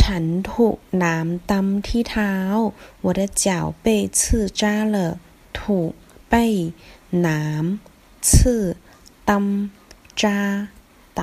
ฉันถูกน้ำตำที่เท้า我的脚被刺扎了ถูก被น้ำ刺ตำ扎倒